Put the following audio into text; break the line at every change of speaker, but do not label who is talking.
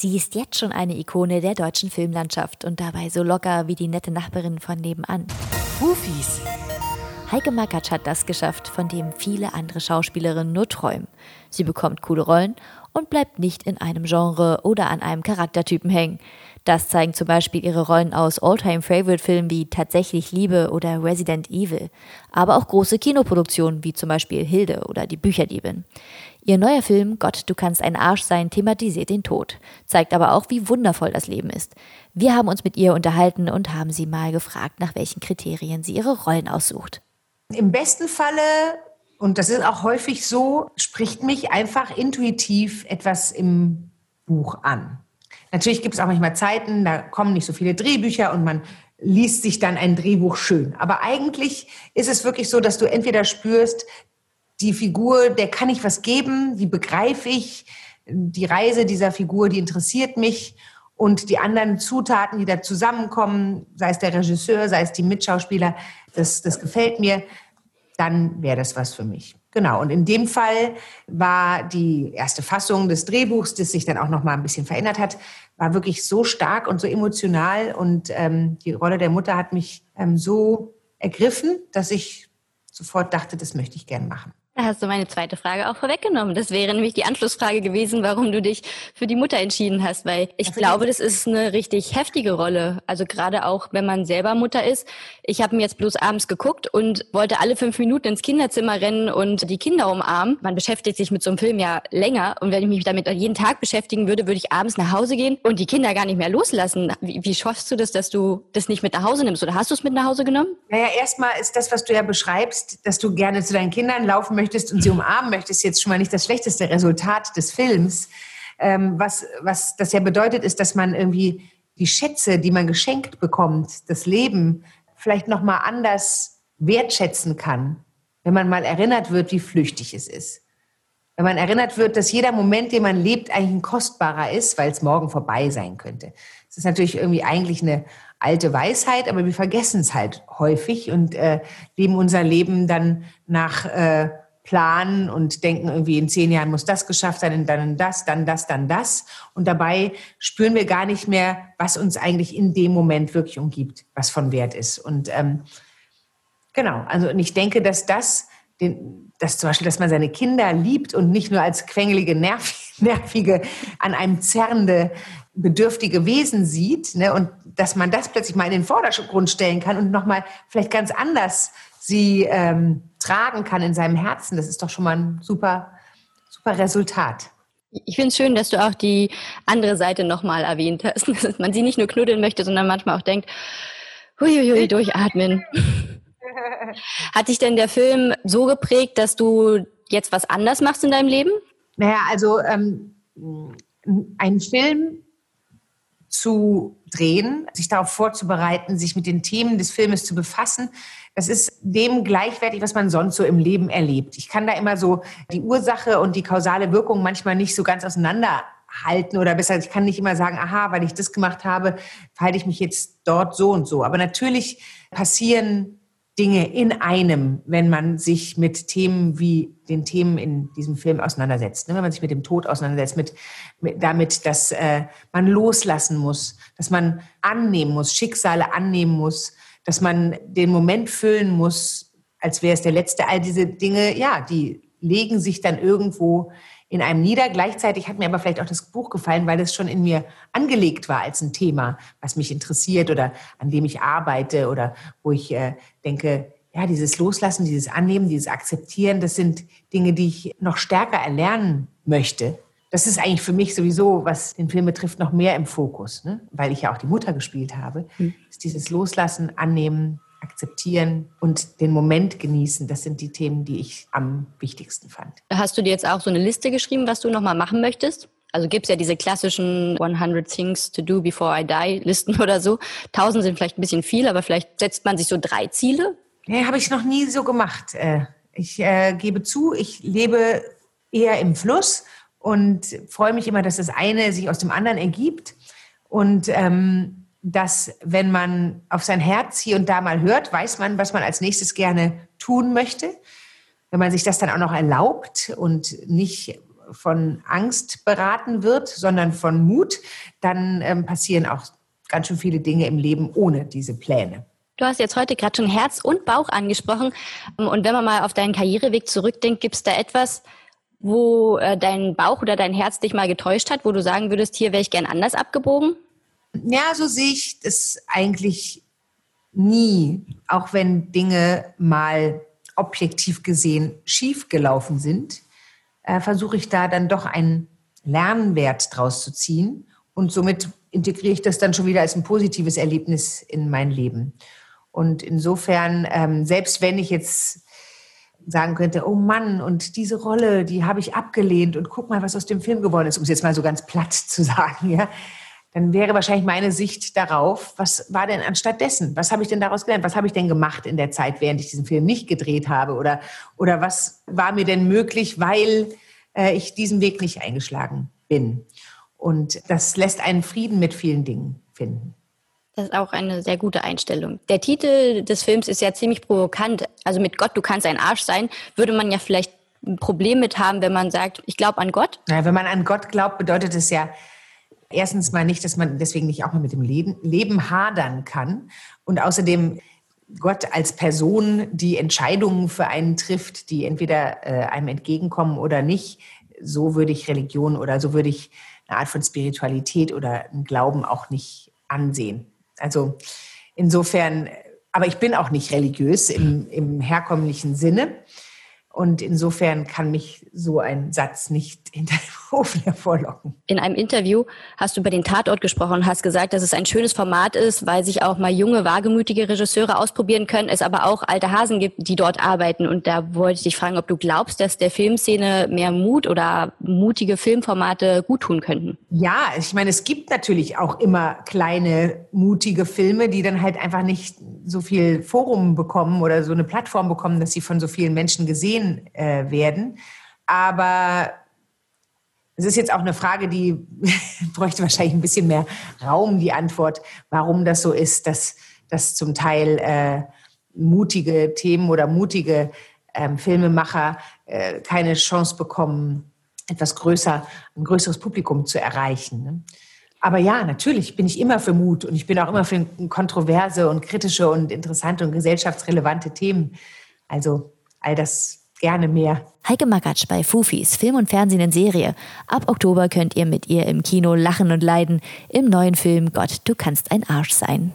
Sie ist jetzt schon eine Ikone der deutschen Filmlandschaft und dabei so locker wie die nette Nachbarin von nebenan.
Hufis.
Heike Makatsch hat das geschafft, von dem viele andere Schauspielerinnen nur träumen. Sie bekommt coole Rollen und bleibt nicht in einem Genre oder an einem Charaktertypen hängen. Das zeigen zum Beispiel ihre Rollen aus All-Time-Favorite-Filmen wie Tatsächlich Liebe oder Resident Evil, aber auch große Kinoproduktionen wie zum Beispiel Hilde oder Die Bücherdiebin. Ihr neuer Film Gott, du kannst ein Arsch sein thematisiert den Tod, zeigt aber auch, wie wundervoll das Leben ist. Wir haben uns mit ihr unterhalten und haben sie mal gefragt, nach welchen Kriterien sie ihre Rollen aussucht.
Im besten Falle, und das ist auch häufig so, spricht mich einfach intuitiv etwas im Buch an. Natürlich gibt es auch manchmal Zeiten, da kommen nicht so viele Drehbücher und man liest sich dann ein Drehbuch schön. Aber eigentlich ist es wirklich so, dass du entweder spürst, die Figur, der kann ich was geben, die begreife ich, die Reise dieser Figur, die interessiert mich und die anderen Zutaten, die da zusammenkommen, sei es der Regisseur, sei es die Mitschauspieler, das, das gefällt mir, dann wäre das was für mich. Genau, und in dem Fall war die erste Fassung des Drehbuchs, das sich dann auch noch mal ein bisschen verändert hat, war wirklich so stark und so emotional und ähm, die Rolle der Mutter hat mich ähm, so ergriffen, dass ich sofort dachte, das möchte ich gern machen.
Da hast du meine zweite Frage auch vorweggenommen. Das wäre nämlich die Anschlussfrage gewesen, warum du dich für die Mutter entschieden hast, weil ich glaube, das ist eine richtig heftige Rolle. Also gerade auch, wenn man selber Mutter ist. Ich habe mir jetzt bloß abends geguckt und wollte alle fünf Minuten ins Kinderzimmer rennen und die Kinder umarmen. Man beschäftigt sich mit so einem Film ja länger und wenn ich mich damit jeden Tag beschäftigen würde, würde ich abends nach Hause gehen und die Kinder gar nicht mehr loslassen. Wie, wie schaffst du das, dass du das nicht mit nach Hause nimmst? Oder hast du es mit nach Hause genommen?
Naja, erstmal ist das, was du ja beschreibst, dass du gerne zu deinen Kindern laufen möchtest möchtest und sie umarmen möchtest, jetzt schon mal nicht das schlechteste Resultat des Films. Ähm, was, was das ja bedeutet, ist, dass man irgendwie die Schätze, die man geschenkt bekommt, das Leben vielleicht noch mal anders wertschätzen kann, wenn man mal erinnert wird, wie flüchtig es ist. Wenn man erinnert wird, dass jeder Moment, den man lebt, eigentlich ein kostbarer ist, weil es morgen vorbei sein könnte. Das ist natürlich irgendwie eigentlich eine alte Weisheit, aber wir vergessen es halt häufig und äh, leben unser Leben dann nach äh, planen und denken, irgendwie in zehn Jahren muss das geschafft sein, dann das, dann das, dann das. Und dabei spüren wir gar nicht mehr, was uns eigentlich in dem Moment wirklich umgibt, was von Wert ist. Und ähm, genau, also und ich denke, dass das, den, dass zum Beispiel, dass man seine Kinder liebt und nicht nur als quengelige, nervige, an einem zerrende, bedürftige Wesen sieht, ne, und dass man das plötzlich mal in den Vordergrund stellen kann und nochmal vielleicht ganz anders sie ähm, tragen kann in seinem Herzen, das ist doch schon mal ein super, super Resultat.
Ich finde es schön, dass du auch die andere Seite nochmal erwähnt hast, dass man sie nicht nur knuddeln möchte, sondern manchmal auch denkt, huiuiui, durchatmen. Hat dich denn der Film so geprägt, dass du jetzt was anders machst in deinem Leben?
Naja, also ähm, ein Film zu drehen, sich darauf vorzubereiten, sich mit den Themen des Filmes zu befassen, das ist dem gleichwertig, was man sonst so im Leben erlebt. Ich kann da immer so die Ursache und die kausale Wirkung manchmal nicht so ganz auseinanderhalten oder besser, ich kann nicht immer sagen, aha, weil ich das gemacht habe, verhalte ich mich jetzt dort so und so. Aber natürlich passieren Dinge in einem, wenn man sich mit Themen wie den Themen in diesem Film auseinandersetzt. Ne? Wenn man sich mit dem Tod auseinandersetzt, mit, mit damit, dass äh, man loslassen muss, dass man annehmen muss, Schicksale annehmen muss, dass man den Moment füllen muss, als wäre es der letzte. All diese Dinge, ja, die legen sich dann irgendwo in einem nieder. Gleichzeitig hat mir aber vielleicht auch das Buch gefallen, weil es schon in mir angelegt war als ein Thema, was mich interessiert oder an dem ich arbeite oder wo ich äh, denke, ja, dieses Loslassen, dieses Annehmen, dieses Akzeptieren, das sind Dinge, die ich noch stärker erlernen möchte. Das ist eigentlich für mich sowieso, was den Film betrifft, noch mehr im Fokus, ne? weil ich ja auch die Mutter gespielt habe. Mhm. Ist dieses Loslassen, Annehmen, akzeptieren und den Moment genießen. Das sind die Themen, die ich am wichtigsten fand.
Hast du dir jetzt auch so eine Liste geschrieben, was du nochmal machen möchtest? Also gibt es ja diese klassischen 100 Things to do before I die Listen oder so. Tausend sind vielleicht ein bisschen viel, aber vielleicht setzt man sich so drei Ziele.
Nee, habe ich noch nie so gemacht. Äh, ich äh, gebe zu, ich lebe eher im Fluss und freue mich immer, dass das eine sich aus dem anderen ergibt. Und ähm, dass wenn man auf sein Herz hier und da mal hört, weiß man, was man als nächstes gerne tun möchte. Wenn man sich das dann auch noch erlaubt und nicht von Angst beraten wird, sondern von Mut, dann ähm, passieren auch ganz schön viele Dinge im Leben ohne diese Pläne.
Du hast jetzt heute gerade schon Herz und Bauch angesprochen. Und wenn man mal auf deinen Karriereweg zurückdenkt, gibt es da etwas, wo äh, dein Bauch oder dein Herz dich mal getäuscht hat, wo du sagen würdest, hier wäre ich gern anders abgebogen?
Ja, so sehe ich das eigentlich nie, auch wenn Dinge mal objektiv gesehen schief gelaufen sind, äh, versuche ich da dann doch einen Lernwert draus zu ziehen und somit integriere ich das dann schon wieder als ein positives Erlebnis in mein Leben. Und insofern, ähm, selbst wenn ich jetzt sagen könnte, oh Mann, und diese Rolle, die habe ich abgelehnt und guck mal, was aus dem Film geworden ist, um es jetzt mal so ganz platt zu sagen, ja, dann wäre wahrscheinlich meine Sicht darauf, was war denn anstattdessen? Was habe ich denn daraus gelernt? Was habe ich denn gemacht in der Zeit, während ich diesen Film nicht gedreht habe? Oder, oder was war mir denn möglich, weil äh, ich diesen Weg nicht eingeschlagen bin? Und das lässt einen Frieden mit vielen Dingen finden.
Das ist auch eine sehr gute Einstellung. Der Titel des Films ist ja ziemlich provokant. Also mit Gott, du kannst ein Arsch sein, würde man ja vielleicht ein Problem mit haben, wenn man sagt, ich glaube an Gott.
Ja, wenn man an Gott glaubt, bedeutet es ja erstens mal nicht, dass man deswegen nicht auch mal mit dem Leben, hadern kann. Und außerdem Gott als Person, die Entscheidungen für einen trifft, die entweder äh, einem entgegenkommen oder nicht. So würde ich Religion oder so würde ich eine Art von Spiritualität oder einen Glauben auch nicht ansehen. Also insofern, aber ich bin auch nicht religiös im, im herkömmlichen Sinne. Und insofern kann mich so ein Satz nicht hinter dem Ofen hervorlocken.
In einem Interview hast du über den Tatort gesprochen und hast gesagt, dass es ein schönes Format ist, weil sich auch mal junge, wagemütige Regisseure ausprobieren können, es aber auch alte Hasen gibt, die dort arbeiten. Und da wollte ich dich fragen, ob du glaubst, dass der Filmszene mehr Mut oder mutige Filmformate guttun könnten.
Ja, ich meine, es gibt natürlich auch immer kleine, mutige Filme, die dann halt einfach nicht so viel Forum bekommen oder so eine Plattform bekommen, dass sie von so vielen Menschen gesehen äh, werden. Aber es ist jetzt auch eine Frage, die bräuchte wahrscheinlich ein bisschen mehr Raum, die Antwort, warum das so ist, dass, dass zum Teil äh, mutige Themen oder mutige ähm, Filmemacher äh, keine Chance bekommen, etwas größer, ein größeres Publikum zu erreichen. Ne? Aber ja, natürlich bin ich immer für Mut und ich bin auch immer für kontroverse und kritische und interessante und gesellschaftsrelevante Themen. Also all das gerne mehr.
Heike Makatsch bei Fufis, Film und Fernsehen in Serie. Ab Oktober könnt ihr mit ihr im Kino lachen und leiden im neuen Film Gott, du kannst ein Arsch sein.